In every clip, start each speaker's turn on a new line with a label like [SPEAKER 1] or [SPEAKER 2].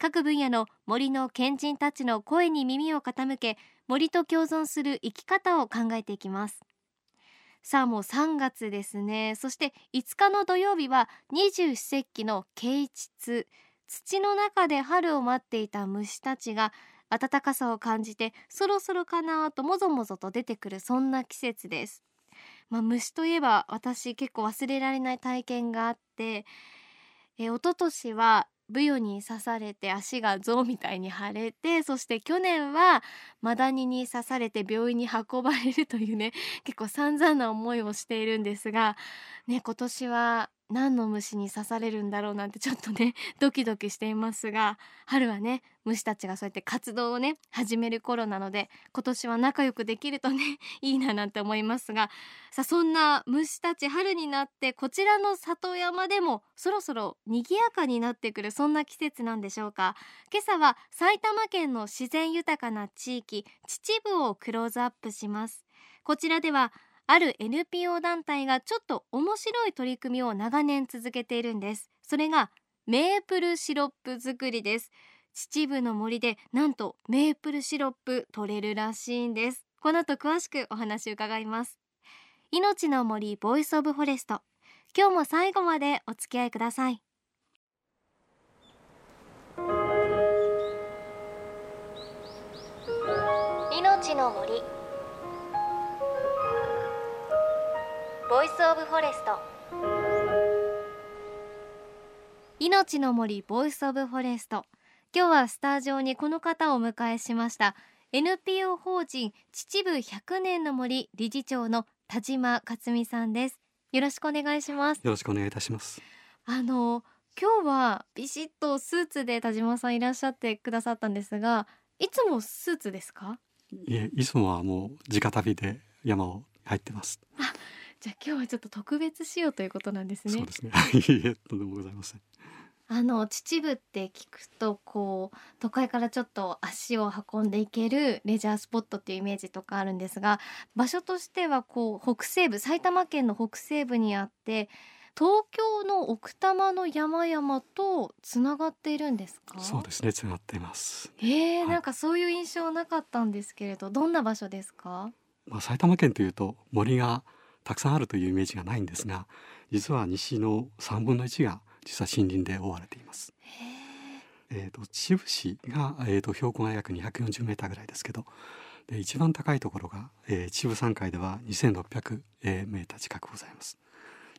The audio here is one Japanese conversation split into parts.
[SPEAKER 1] 各分野の森の賢人たちの声に耳を傾け森と共存する生き方を考えていきます。さあもう3月ですね。そして5日の土曜日は二十四節気の啓蟄。土の中で春を待っていた虫たちが暖かさを感じてそろそろかなともぞもぞと出てくるそんな季節です。まあ、虫といえば私結構忘れられない体験があってえ一昨年はブヨに刺されて足が象みたいに腫れてそして去年はマダニに刺されて病院に運ばれるというね結構散々な思いをしているんですがね今年は何の虫に刺されるんだろうなんてちょっとね ドキドキしていますが春はね虫たちがそうやって活動をね始める頃なので今年は仲良くできるとね いいななんて思いますがさそんな虫たち春になってこちらの里山でもそろそろ賑やかになってくるそんな季節なんでしょうか。今朝は埼玉県の自然豊かな地域秩父をクローズアップします。こちらではある NPO 団体がちょっと面白い取り組みを長年続けているんです。それがメープルシロップ作りです。秩父の森でなんとメープルシロップ取れるらしいんです。この後詳しくお話伺います。命の森 Voice of Forest。今日も最後までお付き合いください。命の森。 Voice of Forest。命の森 Voice of Forest。今日はスタジオにこの方をお迎えしました。NPO 法人秩父100年の森理事長の田島克美さんです。よろしくお願いします。
[SPEAKER 2] よろしくお願いいたします。
[SPEAKER 1] あの今日はビシッとスーツで田島さんいらっしゃってくださったんですがいつもスーツですか？
[SPEAKER 2] いえいつもはもう直旅で山を入ってます。
[SPEAKER 1] あじゃあ今日はちょっと特別仕様ということなんですね。
[SPEAKER 2] そうですね。いえ、とんでもございません。
[SPEAKER 1] あの秩父って聞くとこう都会からちょっと足を運んでいけるレジャースポットっていうイメージとかあるんですが場所としてはこう北西部埼玉県の北西部にあって東京の奥多摩の山々とつながっているんですか？
[SPEAKER 2] そうですねつながっています
[SPEAKER 1] えー、はい、なんかそういう印象なかったんですけれどどんな場所ですか？
[SPEAKER 2] まあ埼玉県というと森がたくさんあるというイメージがないんですが実は西の3分の1が実は森林で覆われています。えーと、秩父市が、えーと、標高が約240メーターぐらいですけどで一番高いところが、えー、秩父山海では2600、えー、メーター近くございます。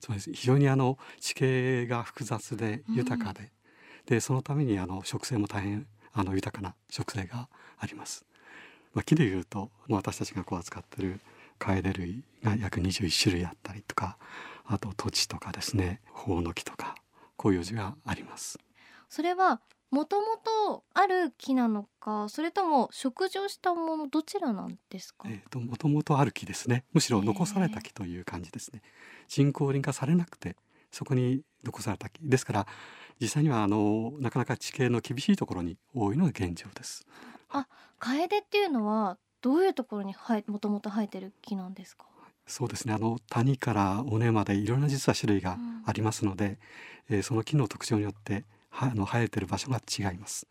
[SPEAKER 2] つまり非常にあの地形が複雑で豊かで、うん、でそのためにあの植生も大変あの豊かな植生があります。まあ、木でいうと私たちがこう扱ってるカエデ類が約21種類あったりとかあと土地とかですねホウノキとか広葉樹があります。
[SPEAKER 1] それはもともとある木なのかそれとも植樹したものどちらなんですか？
[SPEAKER 2] えっ、ともともとある木ですね。むしろ残された木という感じですね。人工林化されなくてそこに残された木。ですから実際にはあのなかなか地形の厳しいところに多いのが現状です。
[SPEAKER 1] あカエデっていうのはどういうところにもともと生えてる木なんですか？
[SPEAKER 2] そうですね。あの谷から尾根までいろんな実は種類がありますので、うん、えー、その木の特徴によってはあの生えてる場所が違います。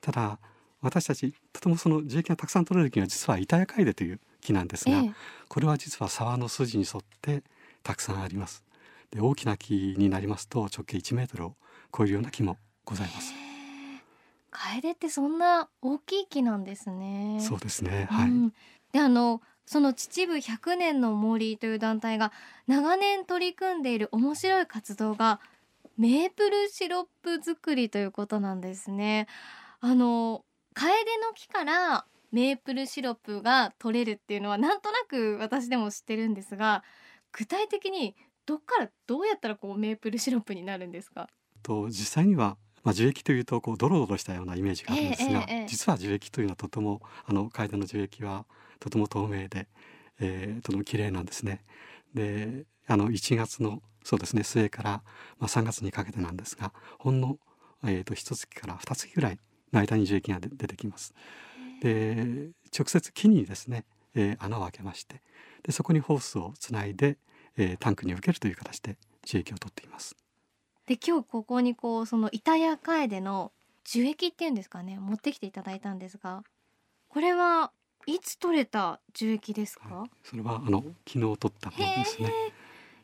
[SPEAKER 2] ただ私たちとてもその樹液がたくさん取れる木は実はイタヤカイデという木なんですが、ええ、これは実は沢の筋に沿ってたくさんあります。で大きな木になりますと直径1メートルを超えるような木もございます、え
[SPEAKER 1] カエデってそんな大きい木なんですね。
[SPEAKER 2] そうですね。はい。
[SPEAKER 1] で、あのその秩父100年の森という団体が長年取り組んでいる面白い活動がメープルシロップ作りということなんですね。あのカエデの木からメープルシロップが取れるっていうのはなんとなく私でも知ってるんですが具体的にどっからどうやったらこうメープルシロップになるんですか？
[SPEAKER 2] と実際にはまあ、樹液というとこうドロドロしたようなイメージがあるんですが、
[SPEAKER 1] ええええ
[SPEAKER 2] 実は樹液というのはとてもあの楓の樹液はとても透明で、えーとても綺麗なんですね。であの1月のそうですね末から、まあ、3月にかけてなんですがほんの、えー、と1月から2月ぐらいの間に樹液が出出てきます。で直接木にですね、えー穴を開けましてでそこにホースをつないで、えータンクに受けるという形で樹液を取っています。
[SPEAKER 1] で今日ここにこうその板谷楓の樹液っていうんですかね持ってきていただいたんですがこれはいつ取れた樹液ですか、
[SPEAKER 2] はい、それはあの昨日取ったものですね。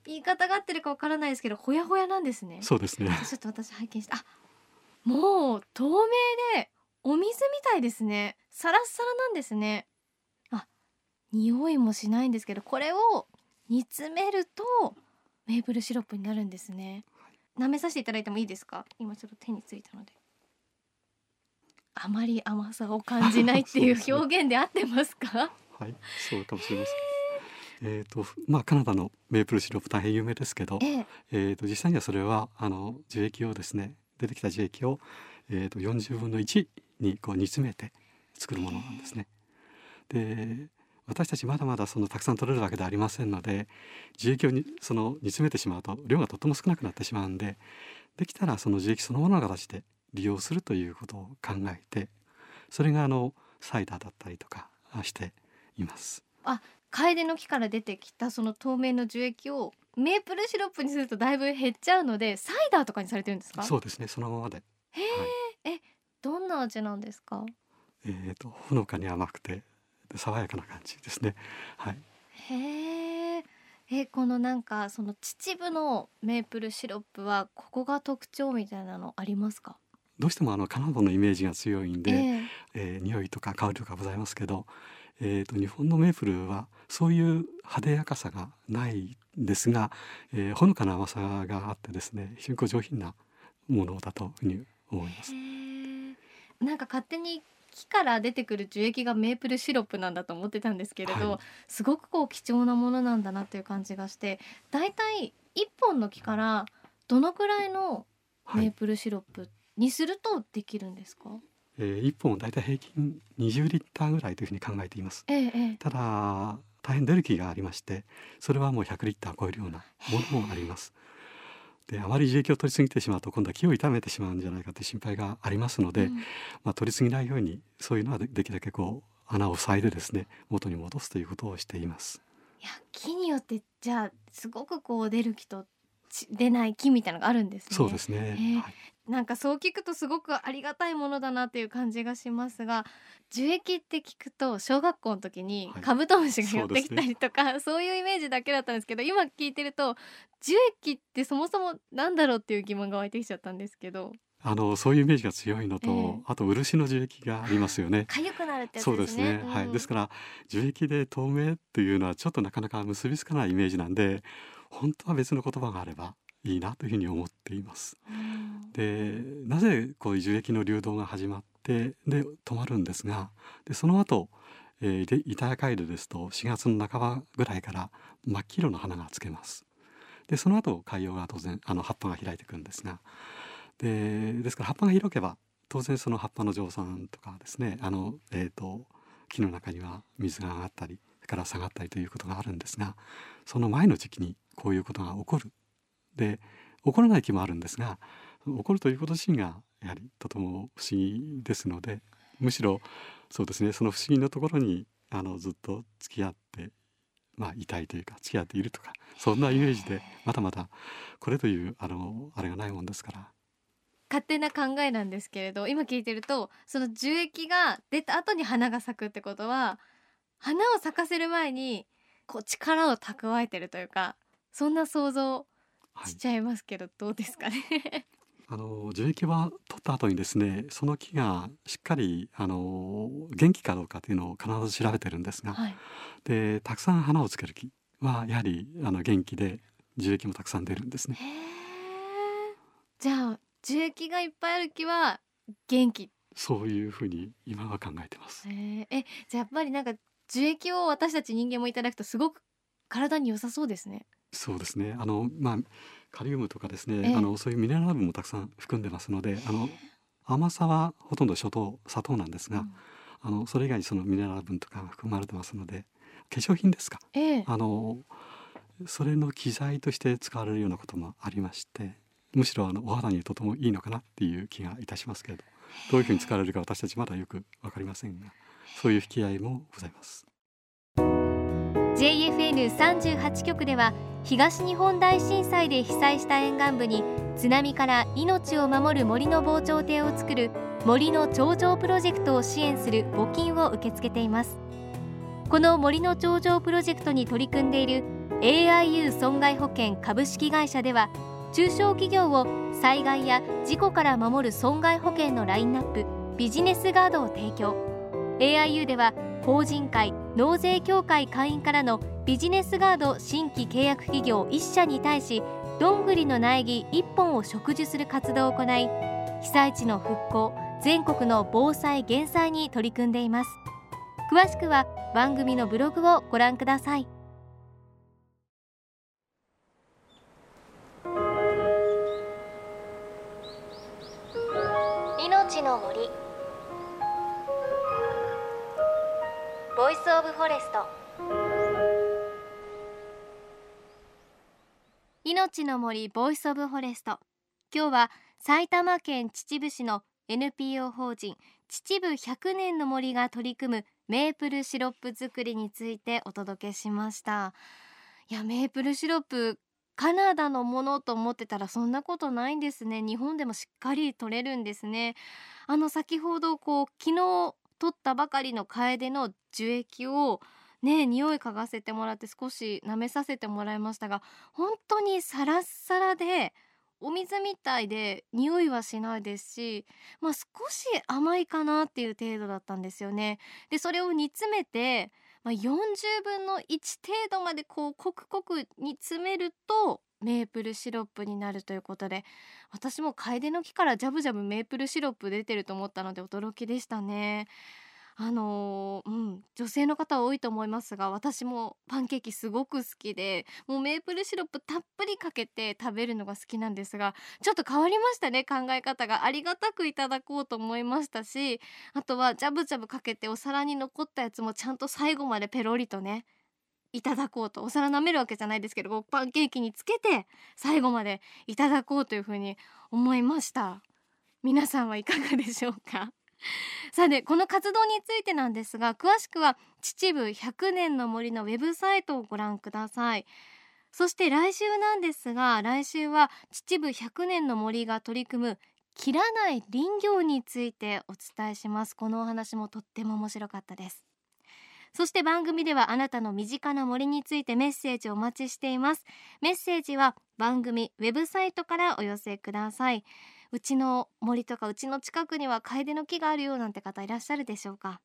[SPEAKER 1] 言い方が合ってるかわからないですけどほやほやなんですね。
[SPEAKER 2] そうですね。
[SPEAKER 1] ちょっと私拝見してあもう透明でお水みたいですね。サラッサラなんですね。あ匂いもしないんですけどこれを煮詰めるとメープルシロップになるんですね舐めさせていただいてもいいですか？今ちょっと手についたので。あまり甘さを感じないっていう表現で合ってますか？
[SPEAKER 2] はい、そうかもしれません。えっ、とまあカナダのメープルシロップ大変有名ですけど、
[SPEAKER 1] ええ。
[SPEAKER 2] えっ、と実際にはそれはあの樹液をですね出てきた樹液をえっ、と40分の1にこう煮詰めて作るものなんですね。で私たちまだまだそのたくさん取れるわけではありませんので樹液をにその煮詰めてしまうと量がとても少なくなってしまうんでできたらその樹液そのものの形で利用するということを考えてそれがあのサイダーだったりとかしています。
[SPEAKER 1] 楓の木から出てきたその透明の樹液をメープルシロップにするとだいぶ減っちゃうのでサイダーとかにされてるんですか？
[SPEAKER 2] そうですねそのままで、
[SPEAKER 1] へえ、えどんな味なんですか？
[SPEAKER 2] えー、とほのかに甘くてで爽やかな感じですね。はい、
[SPEAKER 1] へええこのなんかその秩父のメープルシロップはここが特徴みたいなのありますか？
[SPEAKER 2] どうしてもあのカナダのイメージが強いんで、
[SPEAKER 1] ええ。
[SPEAKER 2] えー匂いとか香りとかございますけど、えー、と日本のメープルはそういう派手やかさがないんですが、えーほのかな甘さがあってですね非常に上品なものだというふうに思います。
[SPEAKER 1] なんか勝手に木から出てくる樹液がメープルシロップなんだと思ってたんですけれど、
[SPEAKER 2] はい
[SPEAKER 1] すごくこう貴重なものなんだなっていう感じがしてだいたい一本の木からどのくらいの
[SPEAKER 2] はい
[SPEAKER 1] メープルシロップにするとできるんですか、
[SPEAKER 2] えー、1本だいたい平均20リッターぐらいというふうに考えています。
[SPEAKER 1] ええええ
[SPEAKER 2] ただ大変出る木がありましてそれはもう100リッター超えるようなものもあります。であまり樹液を取りすぎてしまうと今度は木を傷めてしまうんじゃないかという心配がありますので、
[SPEAKER 1] うん
[SPEAKER 2] まあ、取りすぎないようにそういうのはでできるだけこう穴を塞いでですね元に戻すということをしています。
[SPEAKER 1] いや木によってじゃあすごくこう出る木とち出ない木みたいなのがあるんですね。
[SPEAKER 2] そうですね、
[SPEAKER 1] え
[SPEAKER 2] はい。
[SPEAKER 1] なんかそう聞くとすごくありがたいものだなっていう感じがしますが樹液って聞くと小学校の時に
[SPEAKER 2] はい。
[SPEAKER 1] カブトムシが寄ってきた
[SPEAKER 2] そうです
[SPEAKER 1] りとか、そういうイメージだけだったんですけど今聞いてると樹液ってそもそもなんだろうっていう疑問が湧いてきちゃったんですけど。
[SPEAKER 2] あのそういうイメージが強いのと、
[SPEAKER 1] ええ。
[SPEAKER 2] あと漆の樹液がありますよね。
[SPEAKER 1] 痒くなるってやつ
[SPEAKER 2] そう
[SPEAKER 1] で
[SPEAKER 2] ですすね、
[SPEAKER 1] ね。
[SPEAKER 2] はい、です
[SPEAKER 1] か
[SPEAKER 2] から樹液で透明っていうのはちょっとなかなか結びつかないイメージなんで本当は別の言葉があればいいなというふうに思っています。でなぜこういう樹液の流動が始まってで止まるんですがでその後、えー、で板谷カイルですと4月の半ばぐらいから真っ黄色の花がつけます。でその後海洋が当然あの葉っぱが開いてくるんですがでですから葉っぱが広けば当然その葉っぱの蒸散とかですねあの、えー、と木の中には水が上がったりそれから下がったりということがあるんですがその前の時期にこういうことが起こる。で起こらない木もあるんですが起こるということ自身がやはりとても不思議ですのでむしろそうですねその不思議なところにあのずっと付き合ってまあいたいというか付き合っているとかそんなイメージでまだまだこれというあのあれがないもんですから。
[SPEAKER 1] 勝手な考えなんですけれど今聞いてるとその樹液が出た後に花が咲くってことは花を咲かせる前にこう力を蓄えてるというかそんな想像
[SPEAKER 2] はい。
[SPEAKER 1] しちゃいますけど、どうですかね？
[SPEAKER 2] あの樹液は取った後にですねその木がしっかりあの元気かどうかというのを必ず調べてるんですが、
[SPEAKER 1] はい。
[SPEAKER 2] でたくさん花をつける木はやはりあの元気で樹液もたくさん出るんですね。
[SPEAKER 1] じゃあ樹液がいっぱいある木は元気。
[SPEAKER 2] そういうふうに今は考えてます。
[SPEAKER 1] えじゃあやっぱりなんか樹液を私たち人間もいただくとすごく体に良さそうですね
[SPEAKER 2] そうですね。あのまあカリウムとかですね、
[SPEAKER 1] ええ。
[SPEAKER 2] あのそういうミネラル分もたくさん含んでますのであの甘さはほとんど初糖砂糖なんですが、
[SPEAKER 1] うん。
[SPEAKER 2] あのそれ以外にそのミネラル分とかが含まれてますので化粧品ですか？
[SPEAKER 1] ええ。
[SPEAKER 2] あのそれの機材として使われるようなこともありましてむしろあのお肌にとてもいいのかなっていう気がいたしますけれどどういうふうに使われるか私たちまだよくわかりませんがそういう引き合いもございます。
[SPEAKER 1] JFN38 局では東日本大震災で被災した沿岸部に津波から命を守る森の防潮堤を作る森の頂上プロジェクトを支援する募金を受け付けています。この森の頂上プロジェクトに取り組んでいる AIU 損害保険株式会社では中小企業を災害や事故から守る損害保険のラインナップビジネスガードを提供。AIU では法人会納税協会会員からのビジネスガード新規契約企業1社に対しどんぐりの苗木1本を植樹する活動を行い被災地の復興全国の防災減災に取り組んでいます。詳しくは番組のブログをご覧ください。命の森。オブフォレスト命の森 Voice of Forest。今日は埼玉県秩父市の NPO 法人秩父100年の森が取り組むメープルシロップ作りについてお届けしました。いやメープルシロップカナダのものと思ってたらそんなことないんですね。日本でもしっかり取れるんですね。あの先ほどこう昨日取ったばかりのカエデの樹液をね匂い嗅がせてもらって少し舐めさせてもらいましたが本当にサラッサラでお水みたいで匂いはしないですしまあ少し甘いかなっていう程度だったんですよね。でそれを煮詰めて、まあ、40分の1程度までこうコクコク煮詰めるとメープルシロップになるということで私もカエデの木からジャブジャブメープルシロップ出てると思ったので驚きでしたね。あのうん女性の方多いと思いますが私もパンケーキすごく好きでもうメープルシロップたっぷりかけて食べるのが好きなんですがちょっと変わりましたね考え方が。ありがたくいただこうと思いましたしあとはジャブジャブかけてお皿に残ったやつもちゃんと最後までペロリとねいただこうとお皿舐めるわけじゃないですけどパンケーキにつけて最後までいただこうというふうに思いました。皆さんはいかがでしょうか？さてこの活動についてなんですが詳しくは秩父100年の森のウェブサイトをご覧ください。そして来週なんですが来週は秩父100年の森が取り組む切らない林業についてお伝えします。このお話もとっても面白かったです。そして番組ではあなたの身近な森についてメッセージをお待ちしています。メッセージは番組ウェブサイトからお寄せください。うちの森とかうちの近くにはカエデの木があるよなんて方いらっしゃるでしょうか。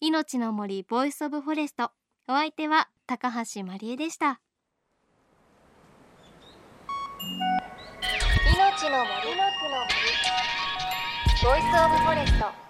[SPEAKER 1] 命の森 Voice of Forest。お相手は高橋まりえでした。命の森。の森。 Voice of Forest。